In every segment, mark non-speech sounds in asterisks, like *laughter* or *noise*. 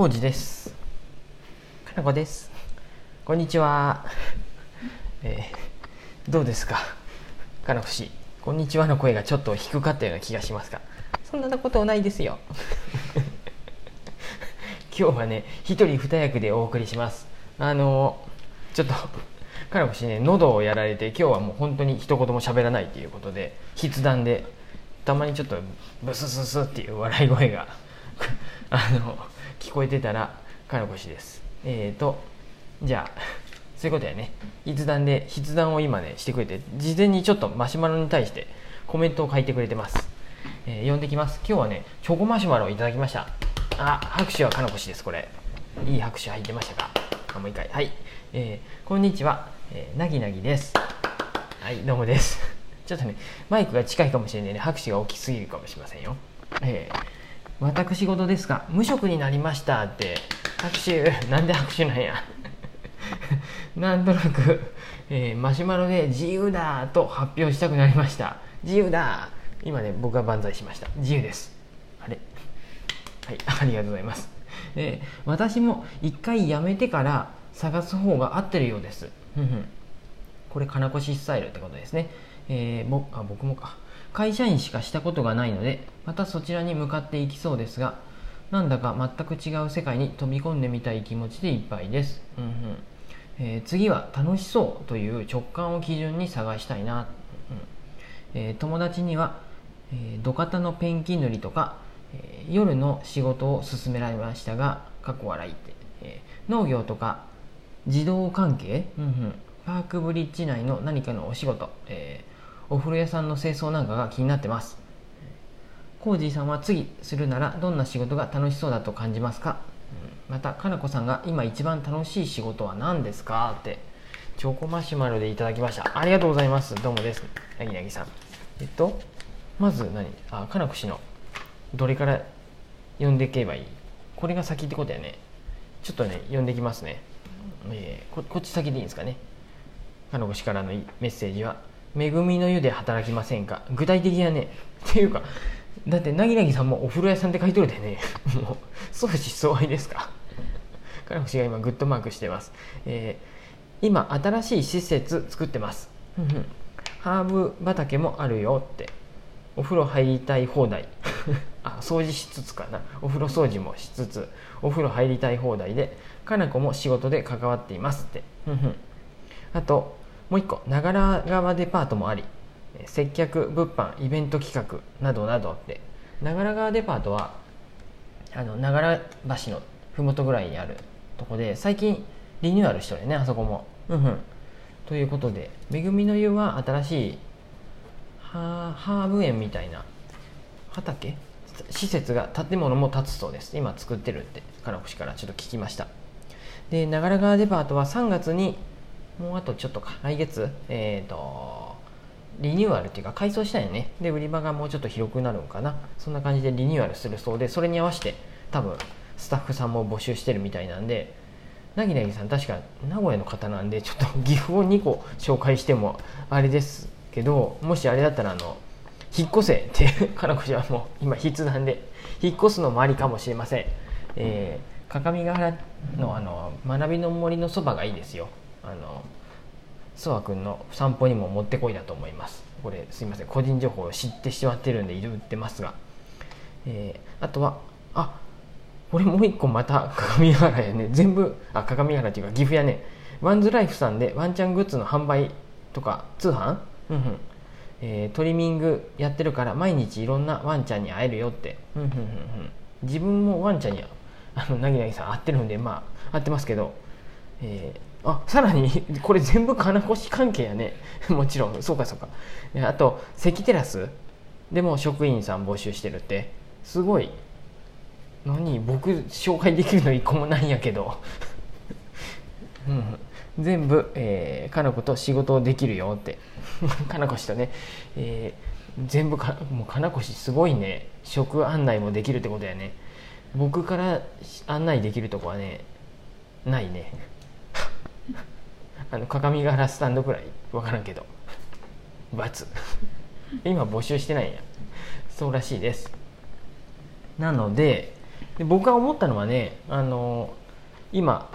コウです。かなこです。こんにちは。*laughs* えーどうですか？かなこ氏。こんにちはの声がちょっと低かったような気がしますが。そんなことないですよ。*laughs* 今日はね、一人二役でお送りします。あのちょっと。かなこ氏ね、喉をやられて、今日はもう本当に一言も喋らないということで、筆談で。たまにちょっとブスススっていう笑い声が *laughs* あの聞こえてたらかなこ氏です。えーとじゃあ *laughs* そういうことやね。筆談で筆談を今ねしてくれて事前にちょっとマシュマロに対してコメントを書いてくれてます、えー読んできます。今日はねチョコマシュマロをいただきました。あ拍手はかなこ氏ですこれ。いい拍手入ってましたか。あもう一回。はい、えーこんにちは、えーなぎなぎです。はいどうもです。*laughs* ちょっとねマイクが近いかもしれないね。拍手が大きすぎるかもしれませんよ。えー私事ですが無職になりました。って。拍手。*laughs* なんで拍手なんや？*laughs* なんとなく、えーマシュマロで自由だ。と発表したくなりました。自由だ。今ね僕が万歳しました。自由です。あれ？*laughs* はい。ありがとうございます、えー私も一回辞めてから探す方が合ってるようです。これ金越スタイルってことですね、えーあ僕もか。会社員しかしたことがないのでまたそちらに向かっていきそうですがなんだか全く違う世界に飛び込んでみたい気持ちでいっぱいです、うんうん。えー次は楽しそうという直感を基準に探したいな、うんえー友達には、えー土方のペンキ塗りとか、え夜の仕事を勧められましたが過去笑いって、え農業とか自動関係、うんうん、パークブリッジ内の何かのお仕事、えお風呂屋さんの清掃なんかが気になってます。コージーさんは次するならどんな仕事が楽しそうだと感じますか、うんまたかなこさんが今一番楽しい仕事は何ですか？ってチョコマシュマロでいただきました。ありがとうございます。どうもです。なぎなぎさん。えっとまず何？あかなこ氏のどれから読んでいけばいい？これが先ってことやね。ちょっとね読んでいきますね、えーここっち先でいいんですかね？かのこ氏からのメッセージは「恵みの湯で働きませんか?」具体的やねっていうかだってなぎなぎさんもお風呂屋さんって書いとるでね。*laughs* もう相思相愛ですか。かのこ氏が今グッドマークしてます、えー今新しい施設作ってます。ハーブ畑もあるよって。お風呂入りたい放題。*laughs* あ掃除しつつかな。お風呂掃除もしつつお風呂入りたい放題でかなこも仕事で関わっていますって。あともう一個長良川デパートもあり接客物販イベント企画などなどって長良川デパートはあの長良橋の麓ぐらいにあるとこで最近リニューアルしたよねあそこも。うんうん。ということで恵みの湯は新しいハーハーブ園みたいな畑？施設が建物も建つそうです。今作ってるって金越からちょっと聞きました。で長良川デパートは3月にもうあとちょっとか。来月えっ、とリニューアルっていうか改装したいよね。で売り場がもうちょっと広くなるんかな。そんな感じでリニューアルするそうでそれに合わせて多分スタッフさんも募集してるみたいなんで。なぎなぎさん確か名古屋の方なんでちょっと *laughs* 岐阜を2個紹介してもあれですけどもしあれだったらあの引っ越せってかなこ氏はもう今筆談で引っ越すのもありかもしれません、えー各務原のあの学びの森のそばがいいですよ。あのソワ君の散歩にももってこいだと思います。これすいません。個人情報を知ってしまってるんで言ってますが、えーあとはあこれもう一個また各務原やね。全部あ各務原っていうか岐阜やね。ワンズライフさんでワンちゃんグッズの販売とか通販？うんうん。えートリミングやってるから毎日いろんなワンちゃんに会えるよって。うんうんうんうん。自分もワンちゃんにあのなぎなぎさん会ってるんでまあ会ってますけどえーあさらに *laughs* これ全部金越関係やね。*laughs* もちろん。そうかそうか。あと関テラス。でも職員さん募集してるって。すごい。何？僕紹介できるの一個もないんやけど、*laughs* うん、全部、えー、かなこと仕事できるよって。かなこ氏とね、えー全部かもうかなこ氏すごいね。職案内もできるってことやね。僕から案内できるとこはねないね。あの各務原スタンドくらい分からんけど×今募集してないんや。そうらしいです。なのでで僕が思ったのはねあの今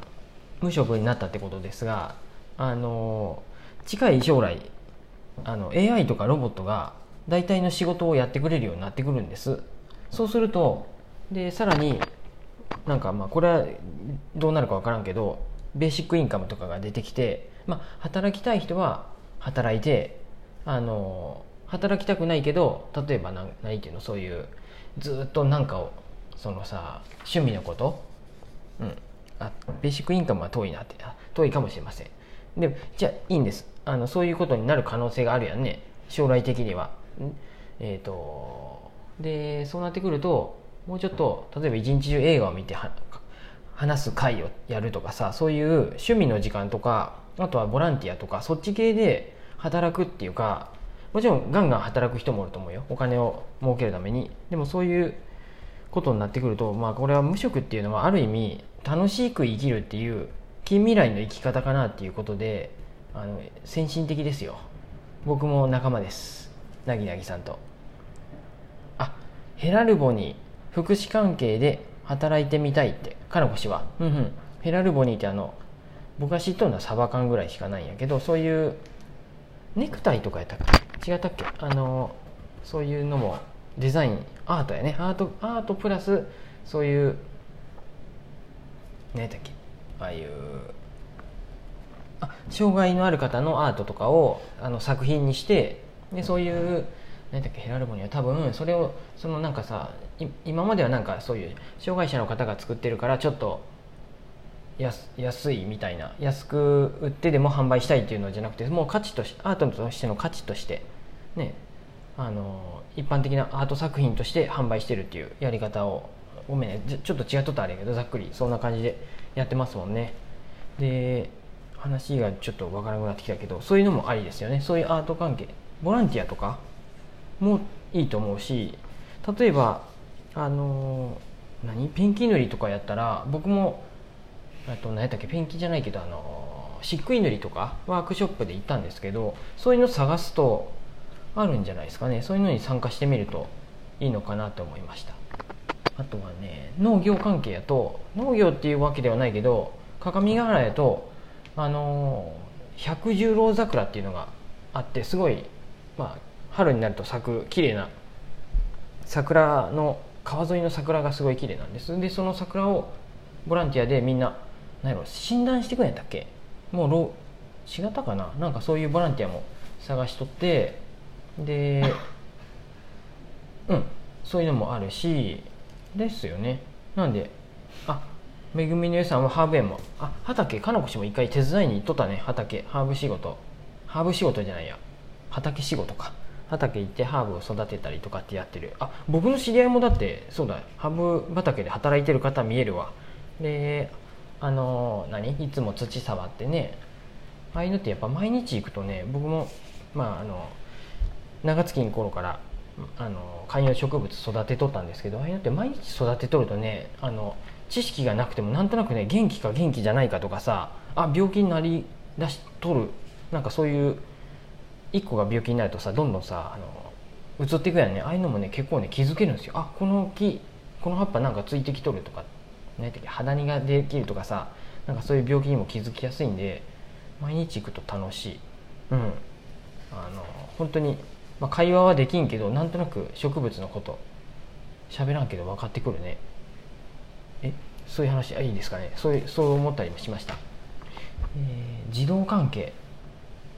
無職になったってことですがあの近い将来あの AI とかロボットが大体の仕事をやってくれるようになってくるんです。そうするとでさらになんかまあこれはどうなるか分からんけどベーシックインカムとかが出てきて、まあ、働きたい人は働いてあの働きたくないけど例えば何何ていうのそういうずっとなんかをそのさ趣味のことうん。あベーシックインカムは遠いなって遠いかもしれません。でじゃあいいんです。あのそういうことになる可能性があるやんね。将来的には。えっ、ー、とでそうなってくるともうちょっと例えば一日中映画を見て話す会をやるとかさそういう趣味の時間とかあとはボランティアとかそっち系で働くっていうかもちろんガンガン働く人もいると思うよ。お金を儲けるために。でもそういうことになってくるとまあこれは無職っていうのはある意味楽しく生きるっていう近未来の生き方かなっていうことであの先進的ですよ。僕も仲間です。なぎなぎさんと。あヘラルボに福祉関係で働いてみたいってかの氏は。うんうん。ヘラルボニーってあの僕が知っとるのはサバ缶ぐらいしかないんやけどそういうネクタイとかやったっけ違ったっけ？あのそういうのもデザインアートやね。アートアートプラスそういう何やったっけ？ああいうあ障害のある方のアートとかをあの作品にしてでそういう何だっけ？ヘラルボニーは多分それをそのなんかさ今まではなんかそういう障害者の方が作ってるからちょっと安安いみたいな安く売ってでも販売したいっていうのじゃなくてもう価値としてアートとしての価値としてねあの一般的なアート作品として販売してるっていうやり方をごめんねちょっと違っとったあれやけどざっくりそんな感じでやってますもんね。で話がちょっとわからなくなってきたけどそういうのもありですよね。そういうアート関係ボランティアとかもいいと思うし例えばあの何？ペンキ塗りとかやったら僕もあと何やったっけ？ペンキじゃないけどあの漆喰塗りとかワークショップで行ったんですけどそういうの探すとあるんじゃないですかね。そういうのに参加してみるといいのかなと思いました。あとはね農業関係やと農業っていうわけではないけど各務原やとあの百十郎桜っていうのがあってすごい、まあ、春になると咲く綺麗な桜の川沿いの桜がすごい綺麗なんです。でその桜をボランティアでみんな何やろ診断してくれんやったっけ？もう老4型かな？なんかそういうボランティアも探しとってでうんそういうのもあるしですよね。なんであめぐみのゆさんはハーブ園もあ畑かのこしも一回手伝いに行っとったね畑。ハーブ仕事。ハーブ仕事じゃないや。畑仕事か。畑行ってハーブを育てたりとかってやってる。あ僕の知り合いもだってそうだハーブ畑で働いてる方見えるわ。であの何？いつも土触ってね。ああいうのってやっぱ毎日行くとね僕もまああの長月の頃からあの観葉植物育てとったんですけどああいうのって毎日育てとるとねあの知識がなくてもなんとなくね元気か元気じゃないかとかさあ病気になりだしとるなんかそういう1個が病気になるとさどんどんさあの移っていくやんね。ああいうのもね結構ね気づけるんですよ。あこの木この葉っぱなんかついてきとるとか何て肌にができるとかさなんかそういう病気にも気づきやすいんで毎日行くと楽しい。うん。あの本当にまあ、会話はできんけどなんとなく植物のこと喋らんけど分かってくるね。えそういう話あいいですかね。そういうそう思ったりもしました、えー、児童関係。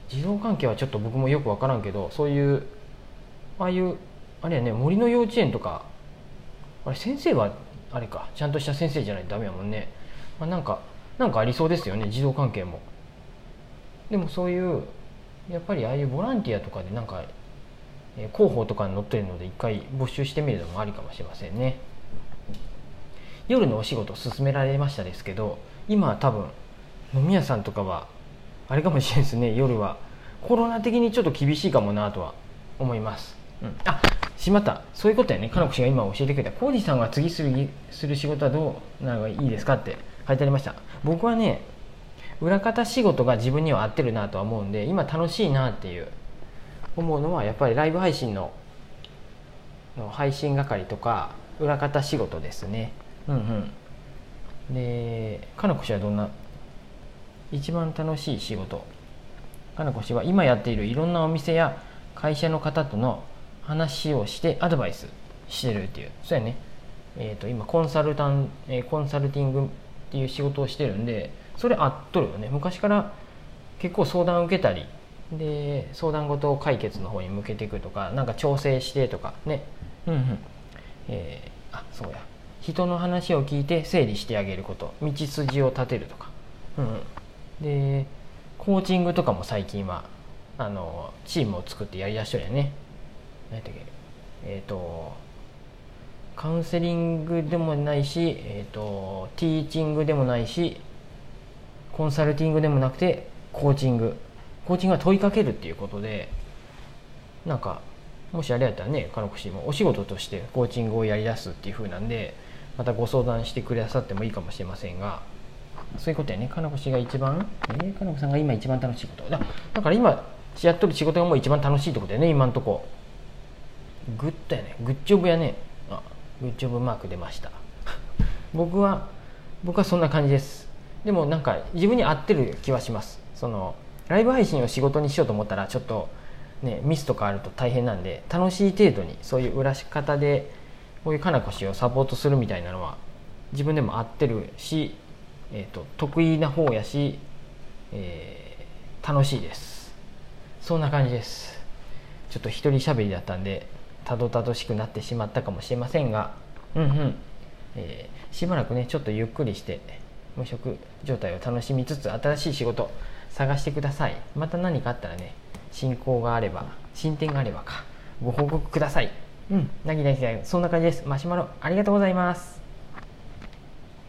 児童関係はちょっと僕もよく分からんけどそういうああいうあれやね森の幼稚園とかあれ先生はあれかちゃんとした先生じゃないとダメやもんね、まあ、なんかなんかありそうですよね児童関係も。でもそういうやっぱりああいうボランティアとかでなんか広報とかに載ってるので一回募集してみるのもありかもしれませんね。夜のお仕事勧められましたですけど今は多分飲み屋さんとかはあれかもしれないですね夜は。コロナ的にちょっと厳しいかもなとは思います、うん、あしまった。そういうことやね。かのこ氏が今教えてくれた。浩二さんが次するする仕事はどうなのがいいですかって書いてありました。僕はね裏方仕事が自分には合ってるなとは思うんで今楽しいなっていう。思うのはやっぱりライブ配信のの配信係とか裏方仕事ですね。うんうん。でかなこ氏はどんな一番楽しい仕事。かなこ氏は今やっているいろんなお店や会社の方との話をしてアドバイスしてるっていう。そうやね。えーと、今コンサルタン、えー、コンサルティングっていう仕事をしてるんでそれ合っとるよね。昔から結構相談を受けたりで相談事を解決の方に向けていくとかなんか調整してとかね。うんうん。えー、あそうや。人の話を聞いて整理してあげること。道筋を立てるとか、うん、でコーチングとかも最近はあのチームを作ってやりだしとるよね。何やったっけ？えっ、ー、とカウンセリングでもないし、えーと、ティーチングでもないしコンサルティングでもなくてコーチング。コーチングは問いかけるっていうことでなんかもしあれやったらねかのこしもお仕事としてコーチングをやりだすっていう風なんでまたご相談してくださってもいいかもしれませんがそういうことやね。かのこしが一番えー、かのこさんが今一番楽しいこと。だだから今やっとる仕事がもう一番楽しいってことやね今んとこ。グッドやね。グッジョブやね。あグッジョブマーク出ました。*laughs* 僕は僕はそんな感じです。でもなんか自分に合ってる気はします。そのライブ配信を仕事にしようと思ったらちょっとねミスとかあると大変なんで楽しい程度にそういう裏し方でこういうかなこしをサポートするみたいなのは自分でも合ってるし、えーと、得意な方やし、えー、楽しいです。そんな感じです。ちょっと一人喋りだったんでたどたどしくなってしまったかもしれませんがうんうん。えー、しばらくねちょっとゆっくりして無職状態を楽しみつつ新しい仕事探してください。また何かあったらね進行があれば進展があればかご報告ください。うん。なぎなぎそんな感じです。マシュマロありがとうございます。